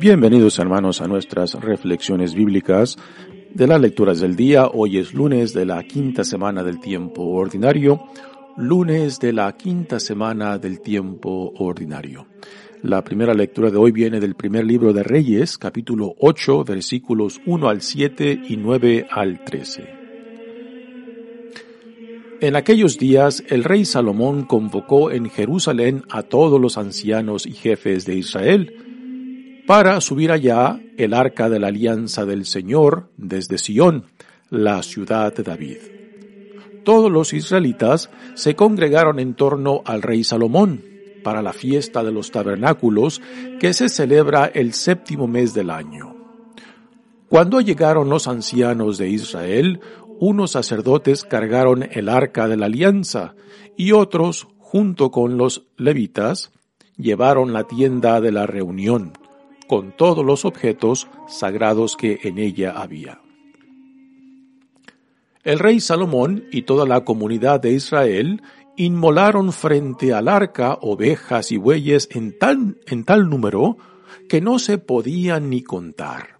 Bienvenidos hermanos a nuestras reflexiones bíblicas de las lecturas del día. Hoy es lunes de la quinta semana del tiempo ordinario. Lunes de la quinta semana del tiempo ordinario. La primera lectura de hoy viene del primer libro de Reyes, capítulo 8, versículos 1 al 7 y 9 al 13. En aquellos días el rey Salomón convocó en Jerusalén a todos los ancianos y jefes de Israel, para subir allá el arca de la alianza del Señor desde Sión, la ciudad de David. Todos los israelitas se congregaron en torno al rey Salomón para la fiesta de los tabernáculos que se celebra el séptimo mes del año. Cuando llegaron los ancianos de Israel, unos sacerdotes cargaron el arca de la alianza y otros, junto con los levitas, llevaron la tienda de la reunión con todos los objetos sagrados que en ella había. El rey Salomón y toda la comunidad de Israel inmolaron frente al arca ovejas y bueyes en tal, en tal número que no se podían ni contar.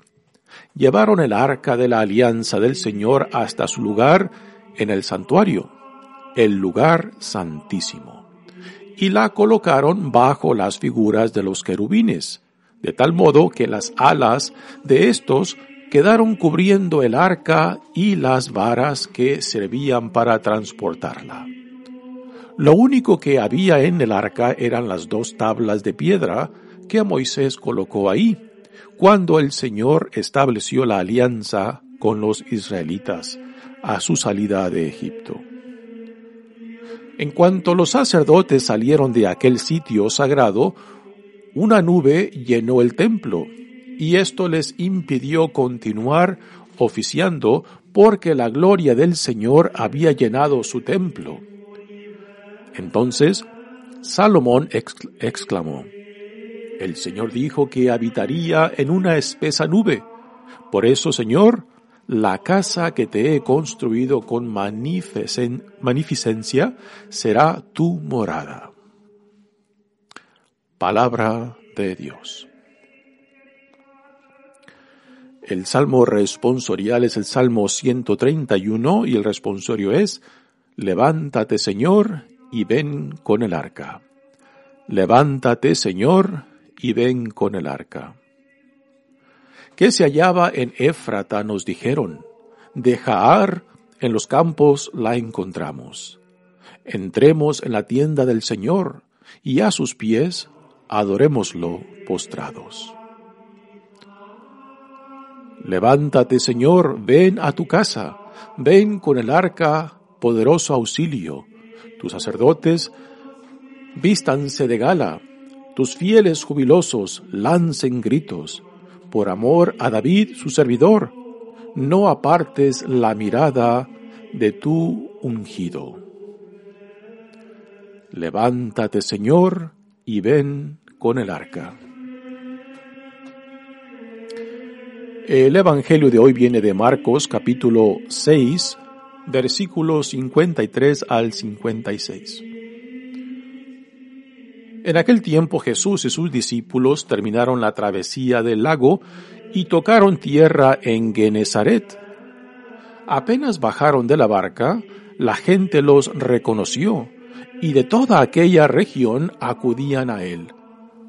Llevaron el arca de la alianza del Señor hasta su lugar en el santuario, el lugar santísimo, y la colocaron bajo las figuras de los querubines, de tal modo que las alas de estos quedaron cubriendo el arca y las varas que servían para transportarla. Lo único que había en el arca eran las dos tablas de piedra que Moisés colocó ahí, cuando el Señor estableció la alianza con los israelitas a su salida de Egipto. En cuanto los sacerdotes salieron de aquel sitio sagrado, una nube llenó el templo y esto les impidió continuar oficiando porque la gloria del Señor había llenado su templo. Entonces Salomón exclamó, El Señor dijo que habitaría en una espesa nube. Por eso, Señor, la casa que te he construido con magnificencia será tu morada. Palabra de Dios. El salmo responsorial es el salmo 131 y el responsorio es, Levántate Señor y ven con el arca. Levántate Señor y ven con el arca. Que se hallaba en Éfrata nos dijeron, de Jaar en los campos la encontramos. Entremos en la tienda del Señor y a sus pies adorémoslo postrados. Levántate, Señor, ven a tu casa, ven con el arca, poderoso auxilio. Tus sacerdotes vístanse de gala, tus fieles jubilosos lancen gritos. Por amor a David, su servidor, no apartes la mirada de tu ungido. Levántate, Señor, y ven con el arca. El Evangelio de hoy viene de Marcos capítulo 6, versículos 53 al 56. En aquel tiempo Jesús y sus discípulos terminaron la travesía del lago y tocaron tierra en Genezaret. Apenas bajaron de la barca, la gente los reconoció y de toda aquella región acudían a él,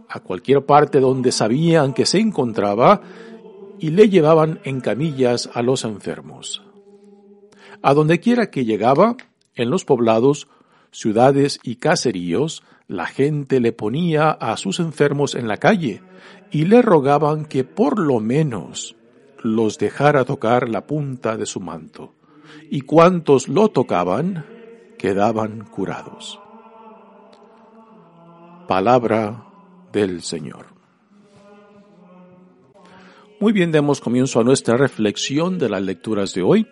a cualquier parte donde sabían que se encontraba, y le llevaban en camillas a los enfermos. A donde quiera que llegaba, en los poblados, ciudades y caseríos, la gente le ponía a sus enfermos en la calle y le rogaban que por lo menos los dejara tocar la punta de su manto. Y cuantos lo tocaban, quedaban curados. Palabra del Señor. Muy bien, demos comienzo a nuestra reflexión de las lecturas de hoy.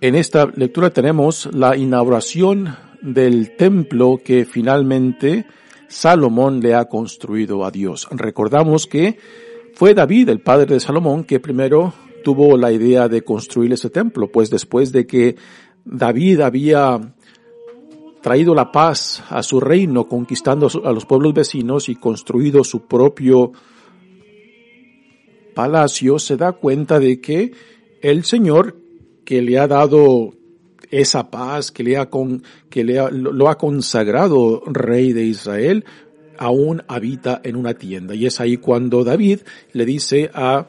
En esta lectura tenemos la inauguración del templo que finalmente Salomón le ha construido a Dios. Recordamos que fue David, el padre de Salomón, que primero tuvo la idea de construir ese templo, pues después de que David había traído la paz a su reino, conquistando a los pueblos vecinos y construido su propio palacio, se da cuenta de que el Señor que le ha dado esa paz, que le ha con, que le lo ha consagrado rey de Israel, aún habita en una tienda. Y es ahí cuando David le dice a,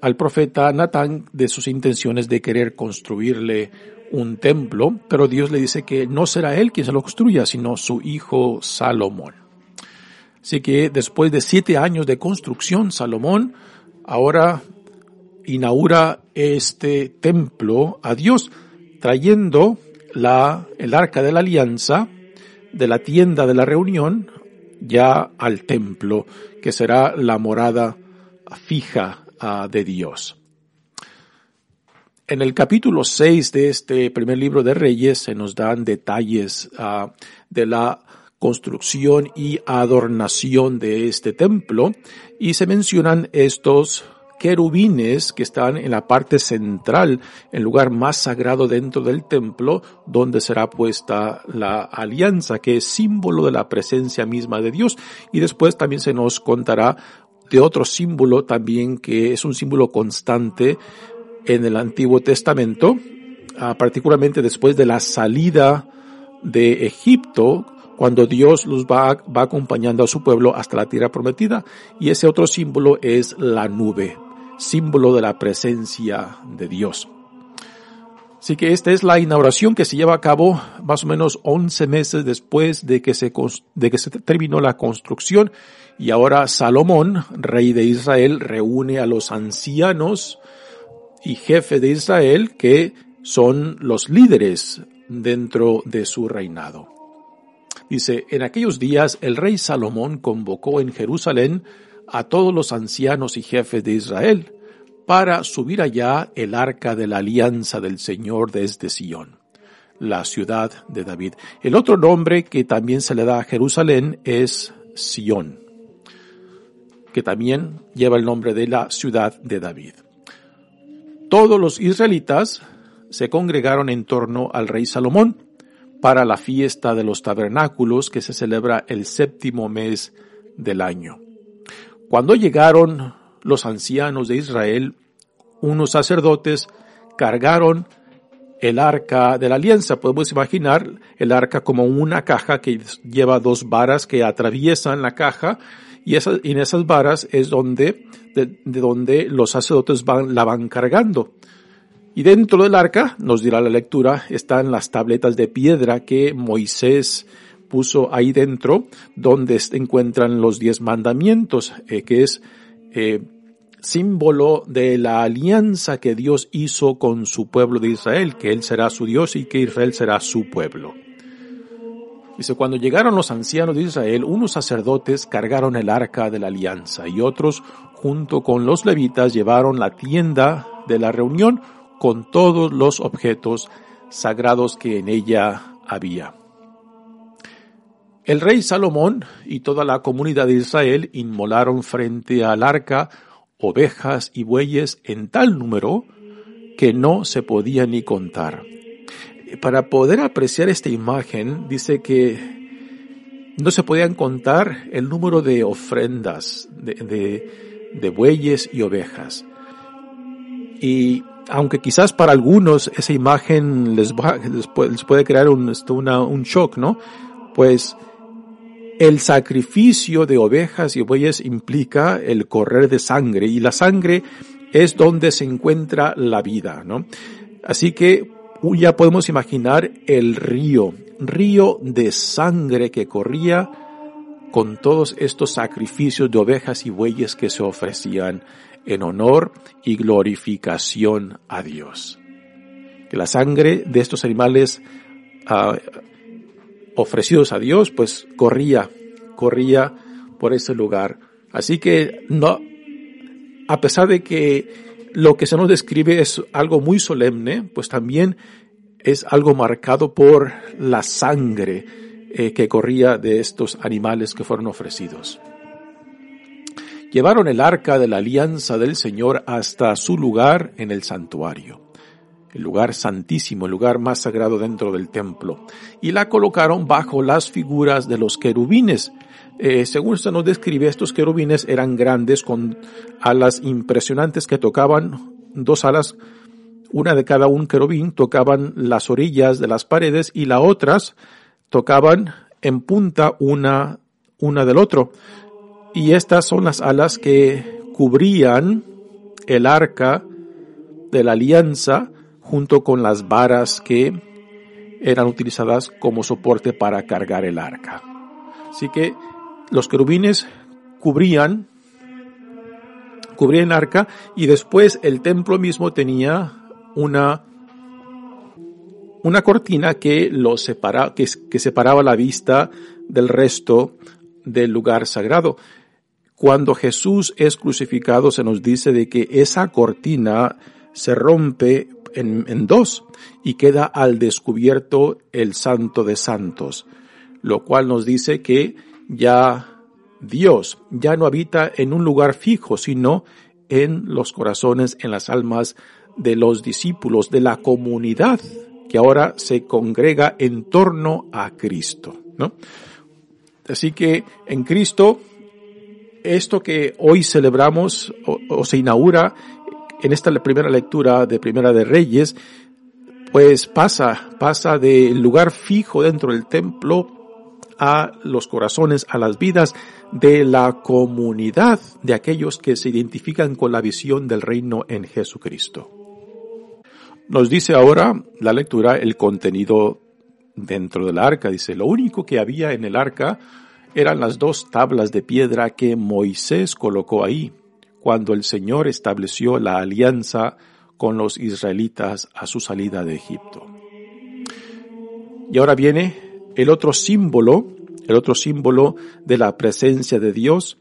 al profeta Natán de sus intenciones de querer construirle un templo, pero Dios le dice que no será él quien se lo construya, sino su hijo Salomón. Así que después de siete años de construcción, Salomón ahora inaugura este templo a Dios, trayendo la, el arca de la alianza de la tienda de la reunión ya al templo, que será la morada fija uh, de Dios. En el capítulo 6 de este primer libro de Reyes se nos dan detalles uh, de la construcción y adornación de este templo y se mencionan estos querubines que están en la parte central, el lugar más sagrado dentro del templo, donde será puesta la alianza, que es símbolo de la presencia misma de Dios. Y después también se nos contará de otro símbolo también que es un símbolo constante en el Antiguo Testamento, ah, particularmente después de la salida de Egipto, cuando Dios los va, acompañando a su pueblo hasta la tierra prometida. Y ese otro símbolo es la nube, símbolo de la presencia de Dios. Así que esta es la inauguración que se lleva a cabo más o menos 11 meses después de que se terminó la construcción y ahora Salomón, rey de Israel, reúne a los ancianos y jefes de Israel que son los líderes dentro de su reinado. Dice, en aquellos días el rey Salomón convocó en Jerusalén a todos los ancianos y jefes de Israel para subir allá el arca de la alianza del Señor desde Sión, la ciudad de David. El otro nombre que también se le da a Jerusalén es Sión, que también lleva el nombre de la ciudad de David. Todos los israelitas se congregaron en torno al rey Salomón para la fiesta de los tabernáculos que se celebra el séptimo mes del año. Cuando llegaron los ancianos de Israel, unos sacerdotes cargaron el arca de la alianza. Podemos imaginar el arca como una caja que lleva dos varas que atraviesan la caja y, en esas varas es donde, de, donde los sacerdotes van, la van cargando. Y dentro del arca, nos dirá la lectura, están las tabletas de piedra que Moisés puso ahí dentro, donde se encuentran los diez mandamientos, eh, que es eh, símbolo de la alianza que Dios hizo con su pueblo de Israel, que Él será su Dios y que Israel será su pueblo. Dice, cuando llegaron los ancianos de Israel, unos sacerdotes cargaron el arca de la alianza y otros, junto con los levitas, llevaron la tienda de la reunión con todos los objetos sagrados que en ella había. El rey Salomón y toda la comunidad de Israel inmolaron frente al arca ovejas y bueyes en tal número que no se podía ni contar. Para poder apreciar esta imagen, dice que no se podían contar el número de ofrendas de, de, bueyes y ovejas. Y aunque quizás para algunos esa imagen les, les, puede, crear un, un shock, ¿no? Pues el sacrificio de ovejas y bueyes implica el correr de sangre y la sangre es donde se encuentra la vida, ¿no? Así que ya podemos imaginar el río, río de sangre que corría con todos estos sacrificios de ovejas y bueyes que se ofrecían en honor y glorificación a Dios. Que la sangre de estos animales uh, ofrecidos a Dios, pues corría, corría por ese lugar. Así que no, a pesar de que lo que se nos describe es algo muy solemne, pues también es algo marcado por la sangre eh, que corría de estos animales que fueron ofrecidos. Llevaron el arca de la alianza del Señor hasta su lugar en el santuario, el lugar santísimo, el lugar más sagrado dentro del templo, y la colocaron bajo las figuras de los querubines. Eh, según se nos describe, estos querubines eran grandes con alas impresionantes que tocaban dos alas una de cada un querubín tocaban las orillas de las paredes y las otras tocaban en punta una, una del otro. Y estas son las alas que cubrían el arca de la alianza junto con las varas que eran utilizadas como soporte para cargar el arca. Así que los querubines cubrían cubrían el arca y después el templo mismo tenía una, una cortina que, lo separa, que, que separaba la vista del resto del lugar sagrado. Cuando Jesús es crucificado se nos dice de que esa cortina se rompe en, dos y queda al descubierto el santo de santos, lo cual nos dice que ya Dios ya no habita en un lugar fijo, sino en los corazones, en las almas de los discípulos, de la comunidad que ahora se congrega en torno a Cristo, ¿no? Así que en Cristo, esto que hoy celebramos o, se inaugura en esta primera lectura de Primera de Reyes, pues pasa, pasa del lugar fijo dentro del templo a los corazones, a las vidas de la comunidad de aquellos que se identifican con la visión del reino en Jesucristo. Nos dice ahora la lectura el contenido dentro del arca. Dice, lo único que había en el arca eran las dos tablas de piedra que Moisés colocó ahí cuando el Señor estableció la alianza con los israelitas a su salida de Egipto. Y ahora viene el otro símbolo, el otro símbolo de la presencia de Dios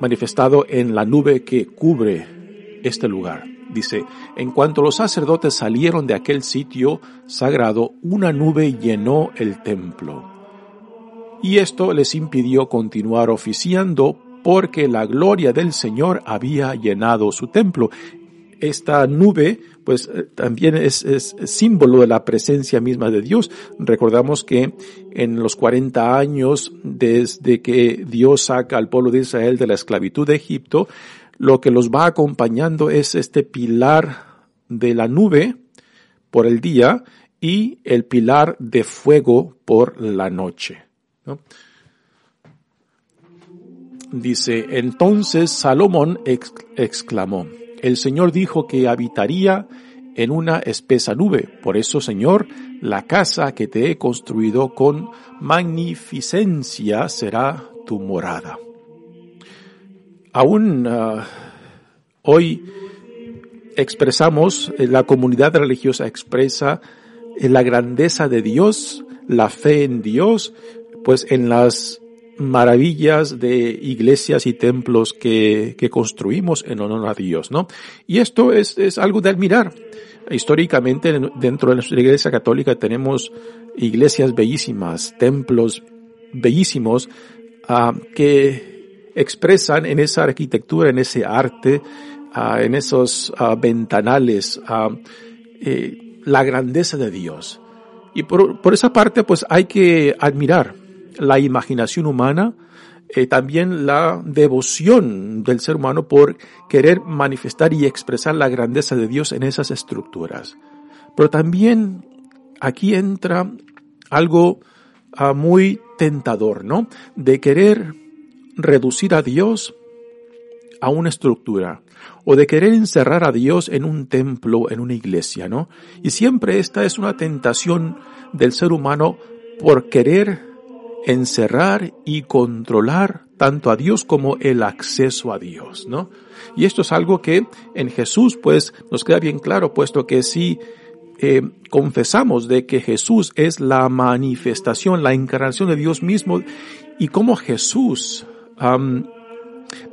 manifestado en la nube que cubre este lugar. Dice, en cuanto los sacerdotes salieron de aquel sitio sagrado, una nube llenó el templo. Y esto les impidió continuar oficiando porque la gloria del Señor había llenado su templo. Esta nube, pues eh, también es, es, símbolo de la presencia misma de Dios. Recordamos que en los 40 años desde que Dios saca al pueblo de Israel de la esclavitud de Egipto, lo que los va acompañando es este pilar de la nube por el día y el pilar de fuego por la noche. Dice, entonces Salomón exclamó, el Señor dijo que habitaría en una espesa nube. Por eso, Señor, la casa que te he construido con magnificencia será tu morada. Aún ah, hoy expresamos, eh, la comunidad religiosa expresa eh, la grandeza de Dios, la fe en Dios, pues en las maravillas de iglesias y templos que, construimos en honor a Dios, ¿no? Y esto es, es algo de admirar. Históricamente, dentro de nuestra iglesia católica tenemos iglesias bellísimas, templos bellísimos, uh, que expresan en esa arquitectura, en ese arte, ah, en esos ah, ventanales, ah, eh, la grandeza de Dios. Y por, esa parte, pues hay que admirar la imaginación humana, eh, también la devoción del ser humano por querer manifestar y expresar la grandeza de Dios en esas estructuras. Pero también aquí entra algo muy tentador, ¿no? De querer reducir a Dios a una estructura o de querer encerrar a Dios en un templo, en una iglesia, ¿no? Y siempre esta es una tentación del ser humano por querer encerrar y controlar tanto a Dios como el acceso a Dios, ¿no? Y esto es algo que en Jesús pues nos queda bien claro, puesto que si eh, confesamos de que Jesús es la manifestación, la encarnación de Dios mismo y como Jesús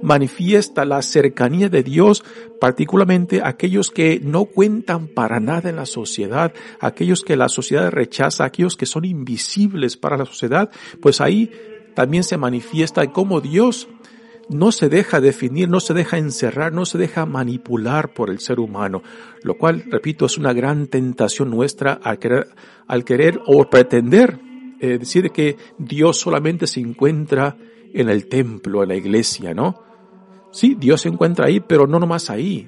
manifiesta la cercanía de Dios, particularmente aquellos que no cuentan para nada en la sociedad, aquellos que la sociedad rechaza, aquellos que son invisibles para la sociedad, pues ahí también se manifiesta cómo Dios no se deja definir, no se deja encerrar, no se deja manipular por el ser humano, lo cual, repito, es una gran tentación nuestra al querer, o pretender eh, decir que Dios solamente se encuentra en el templo, en la iglesia, ¿no? Sí, Dios se encuentra ahí, pero no nomás ahí.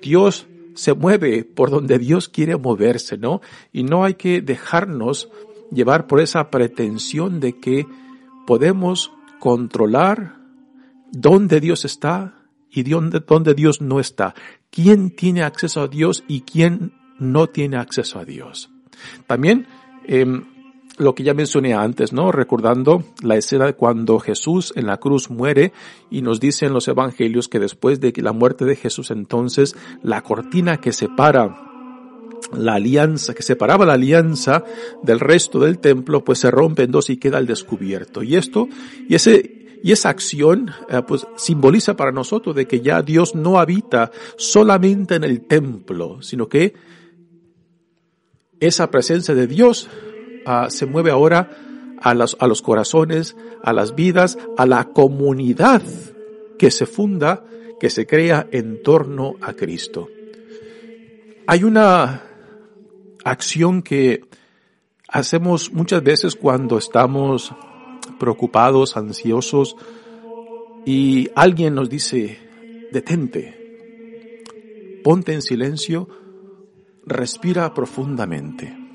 Dios se mueve por donde Dios quiere moverse, ¿no? Y no hay que dejarnos llevar por esa pretensión de que podemos controlar dónde Dios está y dónde, dónde Dios no está. Quién tiene acceso a Dios y quién no tiene acceso a Dios. También eh, lo que ya mencioné antes, ¿no? Recordando la escena de cuando Jesús en la cruz muere y nos dicen los evangelios que después de la muerte de Jesús entonces la cortina que separa la alianza, que separaba la alianza del resto del templo, pues se rompe en dos y queda al descubierto. Y esto, y ese, y esa acción, eh, pues simboliza para nosotros de que ya Dios no habita solamente en el templo, sino que esa presencia de Dios se mueve ahora a los, a los corazones, a las vidas, a la comunidad que se funda, que se crea en torno a Cristo. Hay una acción que hacemos muchas veces cuando estamos preocupados, ansiosos, y alguien nos dice, detente, ponte en silencio, respira profundamente.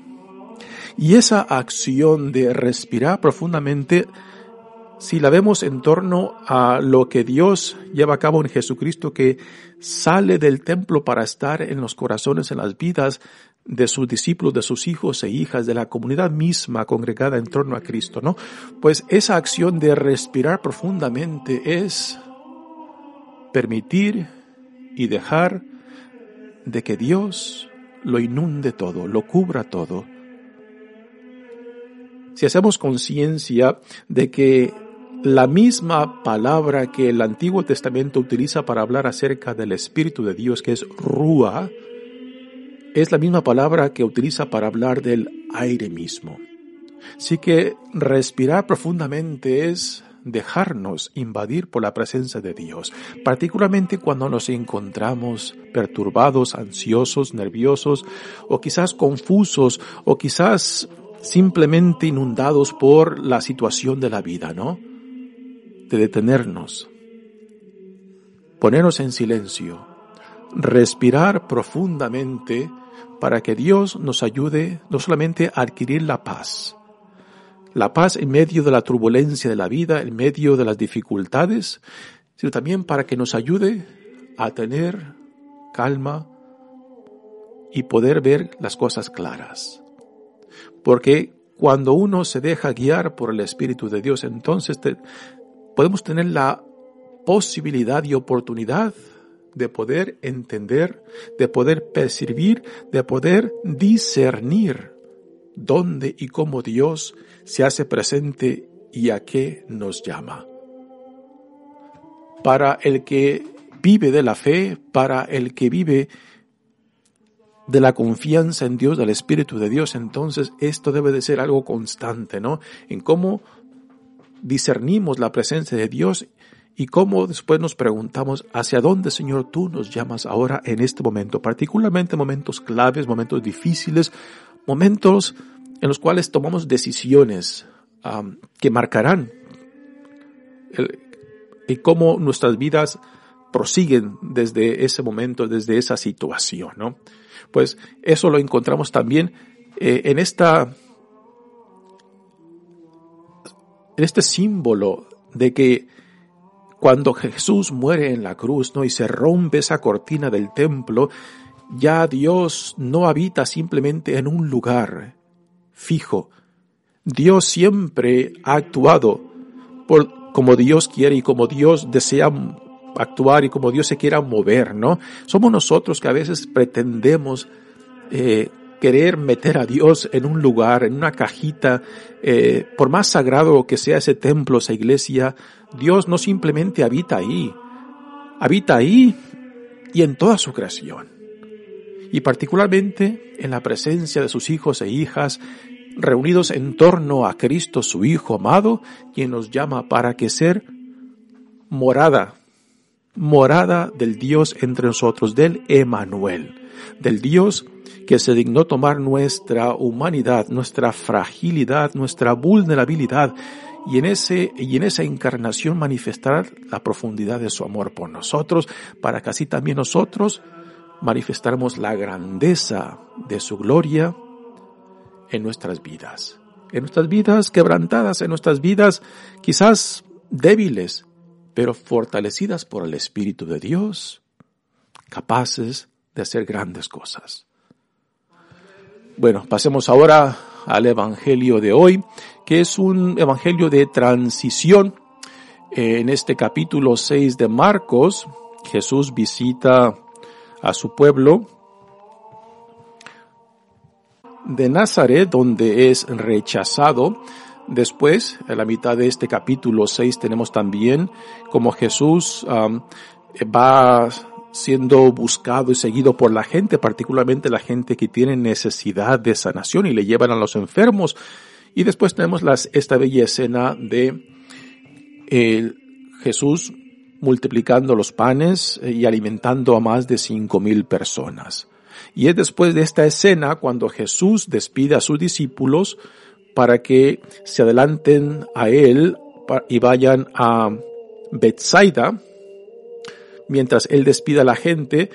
Y esa acción de respirar profundamente, si la vemos en torno a lo que Dios lleva a cabo en Jesucristo, que sale del templo para estar en los corazones, en las vidas de sus discípulos, de sus hijos e hijas, de la comunidad misma congregada en torno a Cristo, ¿no? Pues esa acción de respirar profundamente es permitir y dejar de que Dios lo inunde todo, lo cubra todo, si hacemos conciencia de que la misma palabra que el Antiguo Testamento utiliza para hablar acerca del Espíritu de Dios, que es Rúa, es la misma palabra que utiliza para hablar del aire mismo. Así que respirar profundamente es dejarnos invadir por la presencia de Dios, particularmente cuando nos encontramos perturbados, ansiosos, nerviosos o quizás confusos o quizás simplemente inundados por la situación de la vida, ¿no? De detenernos, ponernos en silencio, respirar profundamente para que Dios nos ayude no solamente a adquirir la paz, la paz en medio de la turbulencia de la vida, en medio de las dificultades, sino también para que nos ayude a tener calma y poder ver las cosas claras. Porque cuando uno se deja guiar por el Espíritu de Dios, entonces podemos tener la posibilidad y oportunidad de poder entender, de poder percibir, de poder discernir dónde y cómo Dios se hace presente y a qué nos llama. Para el que vive de la fe, para el que vive de la confianza en Dios, del Espíritu de Dios, entonces esto debe de ser algo constante, ¿no? En cómo discernimos la presencia de Dios y cómo después nos preguntamos hacia dónde, Señor, tú nos llamas ahora en este momento, particularmente momentos claves, momentos difíciles, momentos en los cuales tomamos decisiones que marcarán el, y cómo nuestras vidas prosiguen desde ese momento, desde esa situación, ¿no? Pues eso lo encontramos también eh, en esta, en este símbolo de que cuando Jesús muere en la cruz, ¿no? Y se rompe esa cortina del templo, ya Dios no habita simplemente en un lugar fijo. Dios siempre ha actuado por, como Dios quiere y como Dios desea actuar y como Dios se quiera mover, ¿no? Somos nosotros que a veces pretendemos eh, querer meter a Dios en un lugar, en una cajita, eh, por más sagrado que sea ese templo, esa iglesia, Dios no simplemente habita ahí, habita ahí y en toda su creación. Y particularmente en la presencia de sus hijos e hijas, reunidos en torno a Cristo, su Hijo amado, quien nos llama para que ser morada, morada del Dios entre nosotros, del Emanuel, del Dios que se dignó tomar nuestra humanidad, nuestra fragilidad, nuestra vulnerabilidad y en ese y en esa encarnación manifestar la profundidad de su amor por nosotros, para que así también nosotros manifestáramos la grandeza de su gloria en nuestras vidas. En nuestras vidas quebrantadas, en nuestras vidas quizás débiles, pero fortalecidas por el Espíritu de Dios, capaces de hacer grandes cosas. Bueno, pasemos ahora al Evangelio de hoy, que es un Evangelio de transición. En este capítulo 6 de Marcos, Jesús visita a su pueblo de Nazaret, donde es rechazado. Después, en la mitad de este capítulo 6, tenemos también como Jesús um, va siendo buscado y seguido por la gente, particularmente la gente que tiene necesidad de sanación y le llevan a los enfermos. Y después tenemos esta bella escena de Jesús multiplicando los panes y alimentando a más de cinco mil personas. Y es después de esta escena cuando Jesús despide a sus discípulos para que se adelanten a él y vayan a Bethsaida, mientras él despida a la gente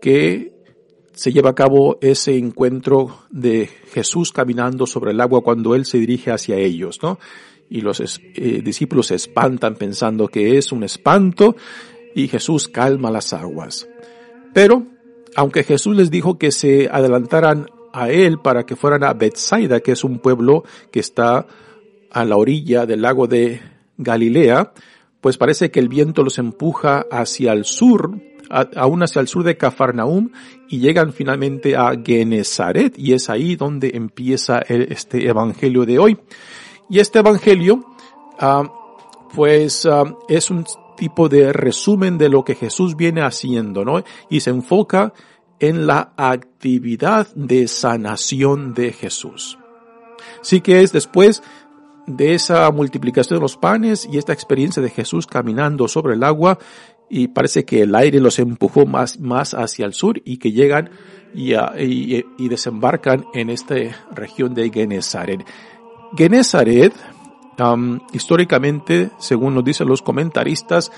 que se lleva a cabo ese encuentro de Jesús caminando sobre el agua cuando él se dirige hacia ellos, ¿no? Y los eh, discípulos se espantan pensando que es un espanto y Jesús calma las aguas. Pero, aunque Jesús les dijo que se adelantaran a él para que fueran a Bethsaida, que es un pueblo que está a la orilla del lago de Galilea, pues parece que el viento los empuja hacia el sur, aún hacia el sur de Cafarnaum, y llegan finalmente a Genezaret, y es ahí donde empieza este evangelio de hoy. Y este evangelio, ah, pues ah, es un tipo de resumen de lo que Jesús viene haciendo, ¿no? Y se enfoca en la actividad de sanación de Jesús. Sí que es después de esa multiplicación de los panes y esta experiencia de Jesús caminando sobre el agua y parece que el aire los empujó más, más hacia el sur y que llegan y, y, desembarcan en esta región de Genezaret. Genezaret, históricamente, según nos dicen los comentaristas,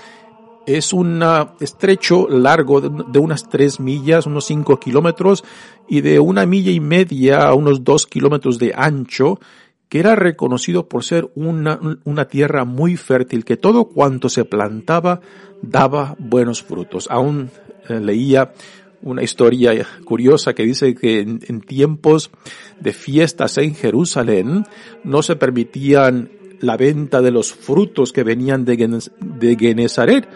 es un estrecho largo de, unas tres millas, unos cinco kilómetros, y de una milla y media a unos dos kilómetros de ancho, que era reconocido por ser una, una tierra muy fértil, que todo cuanto se plantaba daba buenos frutos. Aún eh, leía una historia curiosa que dice que en, tiempos de fiestas en Jerusalén no se permitían la venta de los frutos que venían de, de Genezaret,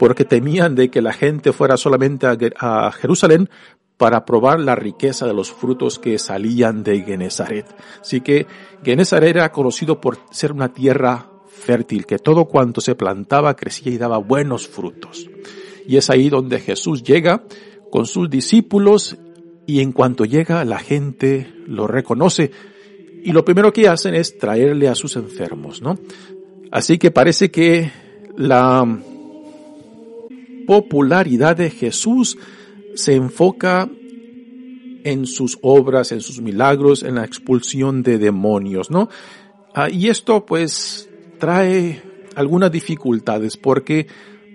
porque temían de que la gente fuera solamente a Jerusalén para probar la riqueza de los frutos que salían de Genezaret. Así que Genezaret era conocido por ser una tierra fértil, que todo cuanto se plantaba crecía y daba buenos frutos. Y es ahí donde Jesús llega con sus discípulos y en cuanto llega la gente lo reconoce y lo primero que hacen es traerle a sus enfermos, ¿no? Así que parece que la popularidad de Jesús se enfoca en sus obras, en sus milagros, en la expulsión de demonios, ¿no? Ah, y esto pues trae algunas dificultades porque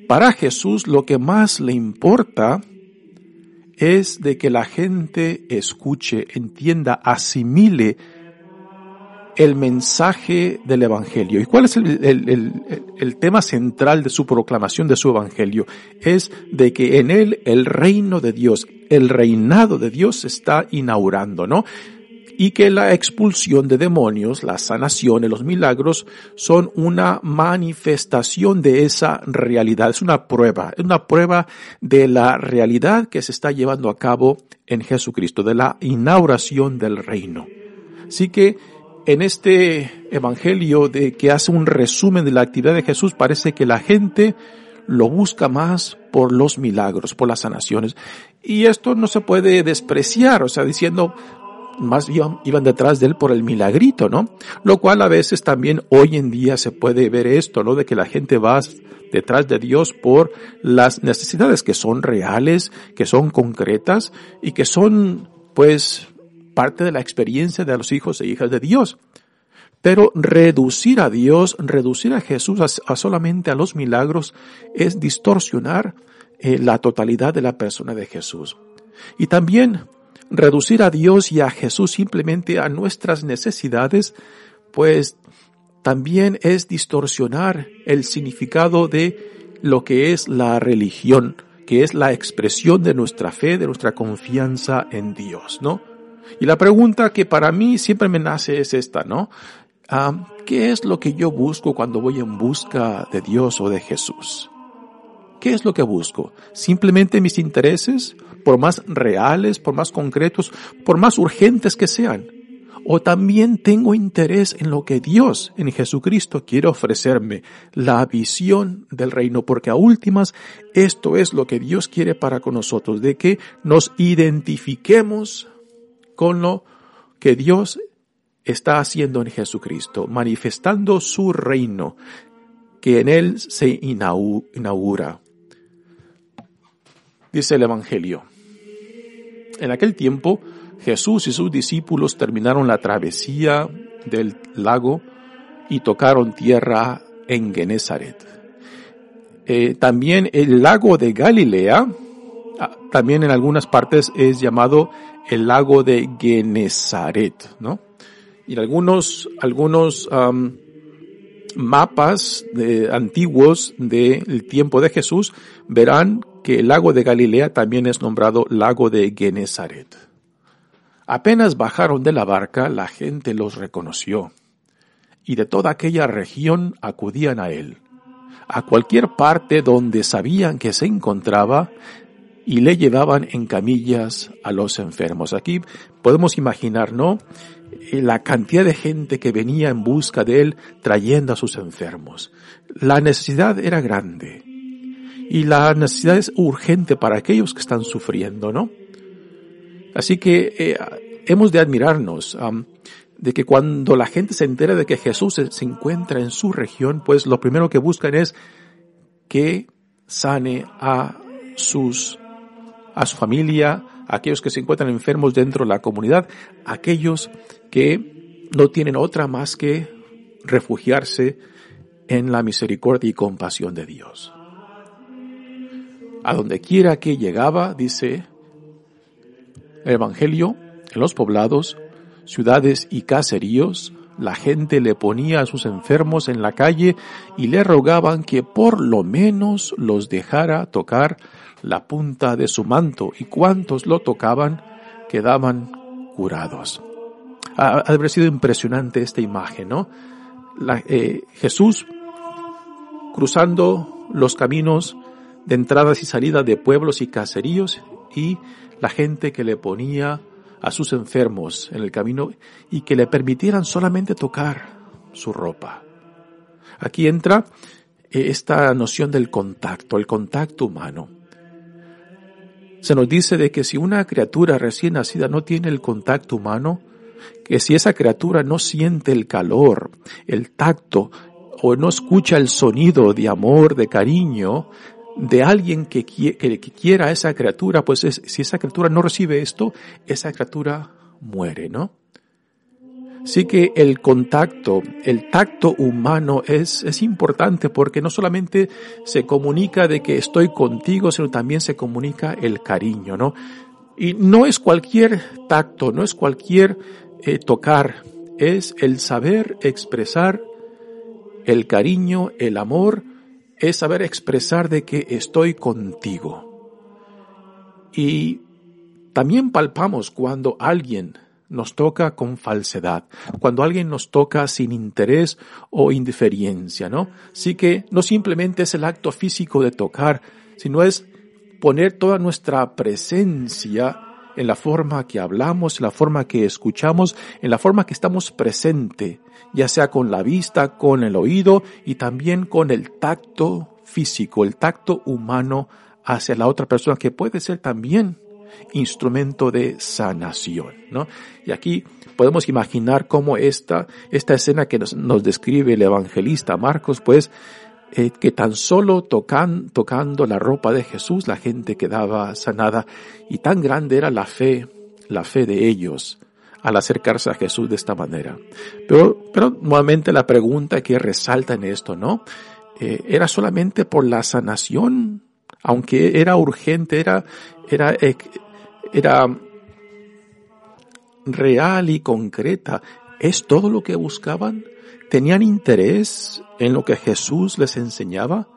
para Jesús lo que más le importa es de que la gente escuche, entienda, asimile el mensaje del Evangelio. ¿Y cuál es el, tema central de su proclamación de su Evangelio? Es de que en él el reino de Dios, el reinado de Dios se está inaugurando, ¿no? y que la expulsión de demonios, la sanación y los milagros son una manifestación de esa realidad, es una prueba, es una prueba de la realidad que se está llevando a cabo en Jesucristo, de la inauguración del reino. Así que en este evangelio de que hace un resumen de la actividad de Jesús parece que la gente lo busca más por los milagros, por las sanaciones. Y esto no se puede despreciar, o sea, diciendo, más iban, iban detrás de él por el milagrito, ¿no? Lo cual a veces también hoy en día se puede ver esto, ¿no? De que la gente va detrás de Dios por las necesidades que son reales, que son concretas y que son, pues, parte de la experiencia de los hijos e hijas de Dios. Pero reducir a Dios, reducir a Jesús a, solamente a los milagros es distorsionar eh, la totalidad de la persona de Jesús. Y también reducir a Dios y a Jesús simplemente a nuestras necesidades, pues también es distorsionar el significado de lo que es la religión, que es la expresión de nuestra fe, de nuestra confianza en Dios, ¿no? Y la pregunta que para mí siempre me nace es esta, ¿no? Ah, ¿Qué es lo que yo busco cuando voy en busca de Dios o de Jesús? ¿Qué es lo que busco? ¿Simplemente mis intereses? Por más reales, por más concretos, por más urgentes que sean. O también tengo interés en lo que Dios, en Jesucristo, quiere ofrecerme, la visión del reino, porque a últimas esto es lo que Dios quiere para con nosotros, de que nos identifiquemos con lo que Dios está haciendo en Jesucristo, manifestando su reino, que en él se inaugura. Dice el Evangelio. En aquel tiempo, Jesús y sus discípulos terminaron la travesía del lago y tocaron tierra en Genezaret. Eh, también el lago de Galilea, también en algunas partes es llamado el lago de Genezaret, ¿no? Y algunos, algunos mapas antiguos del tiempo de Jesús verán que el lago de Galilea también es nombrado lago de Genezaret. Apenas bajaron de la barca, la gente los reconoció, y de toda aquella región acudían a él. A cualquier parte donde sabían que se encontraba, y le llevaban en camillas a los enfermos. Aquí podemos imaginar, ¿no? Eh, la cantidad de gente que venía en busca de él trayendo a sus enfermos. La necesidad era grande y la necesidad es urgente para aquellos que están sufriendo, ¿no? Así que eh, hemos de admirarnos de que cuando la gente se entera de que Jesús se encuentra en su región, pues lo primero que buscan es que sane a sus a su familia, a aquellos que se encuentran enfermos dentro de la comunidad, aquellos que no tienen otra más que refugiarse en la misericordia y compasión de Dios. A donde quiera que llegaba, dice el Evangelio, en los poblados, ciudades y caseríos, la gente le ponía a sus enfermos en la calle y le rogaban que por lo menos los dejara tocar la punta de su manto y cuantos lo tocaban quedaban curados. Ha, ha haber sido impresionante esta imagen, ¿no? Eh, Jesús cruzando los caminos de entradas y salidas de pueblos y caseríos y la gente que le ponía a sus enfermos en el camino y que le permitieran solamente tocar su ropa. Aquí entra eh, esta noción del contacto, el contacto humano se nos dice de que si una criatura recién nacida no tiene el contacto humano, que si esa criatura no siente el calor, el tacto, o no escucha el sonido de amor, de cariño, de alguien que, quiera a esa criatura, pues si esa criatura no recibe esto, esa criatura muere, ¿no? Sí que el contacto, el tacto humano es, es importante porque no solamente se comunica de que estoy contigo, sino también se comunica el cariño, ¿no? Y no es cualquier tacto, no es cualquier eh, tocar, es el saber expresar el cariño, el amor, es saber expresar de que estoy contigo. Y también palpamos cuando alguien nos toca con falsedad, cuando alguien nos toca sin interés o indiferencia, ¿no? Sí que no simplemente es el acto físico de tocar, sino es poner toda nuestra presencia en la forma que hablamos, en la forma que escuchamos, en la forma que estamos presente, ya sea con la vista, con el oído y también con el tacto físico, el tacto humano hacia la otra persona, que puede ser también instrumento de sanación, ¿no? Y aquí podemos imaginar cómo esta, esta escena que nos, nos describe el evangelista Marcos, pues, eh, que tan solo tocan, tocando la ropa de Jesús la gente quedaba sanada y tan grande era la fe, la fe de ellos al acercarse a Jesús de esta manera. Pero, pero nuevamente la pregunta que resalta en esto, ¿no? Eh, ¿Era solamente por la sanación? Aunque era urgente, era, era, era real y concreta. ¿Es todo lo que buscaban? ¿Tenían interés en lo que Jesús les enseñaba?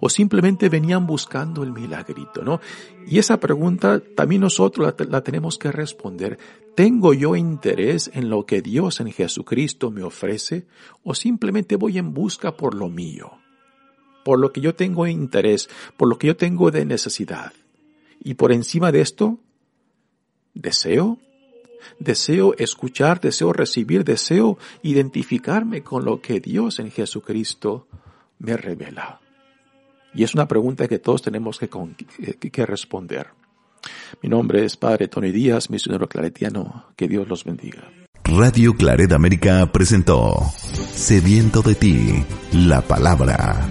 ¿O simplemente venían buscando el milagrito, no? Y esa pregunta también nosotros la, tenemos que responder. ¿Tengo yo interés en lo que Dios en Jesucristo me ofrece? ¿O simplemente voy en busca por lo mío? Por lo que yo tengo interés, por lo que yo tengo de necesidad. Y por encima de esto, deseo Deseo escuchar, deseo recibir, deseo identificarme con lo que Dios en Jesucristo me revela. Y es una pregunta que todos tenemos que, responder. Mi nombre es Padre Tony Díaz, misionero claretiano. Que Dios los bendiga. Radio Claret América presentó Sediento de ti, la palabra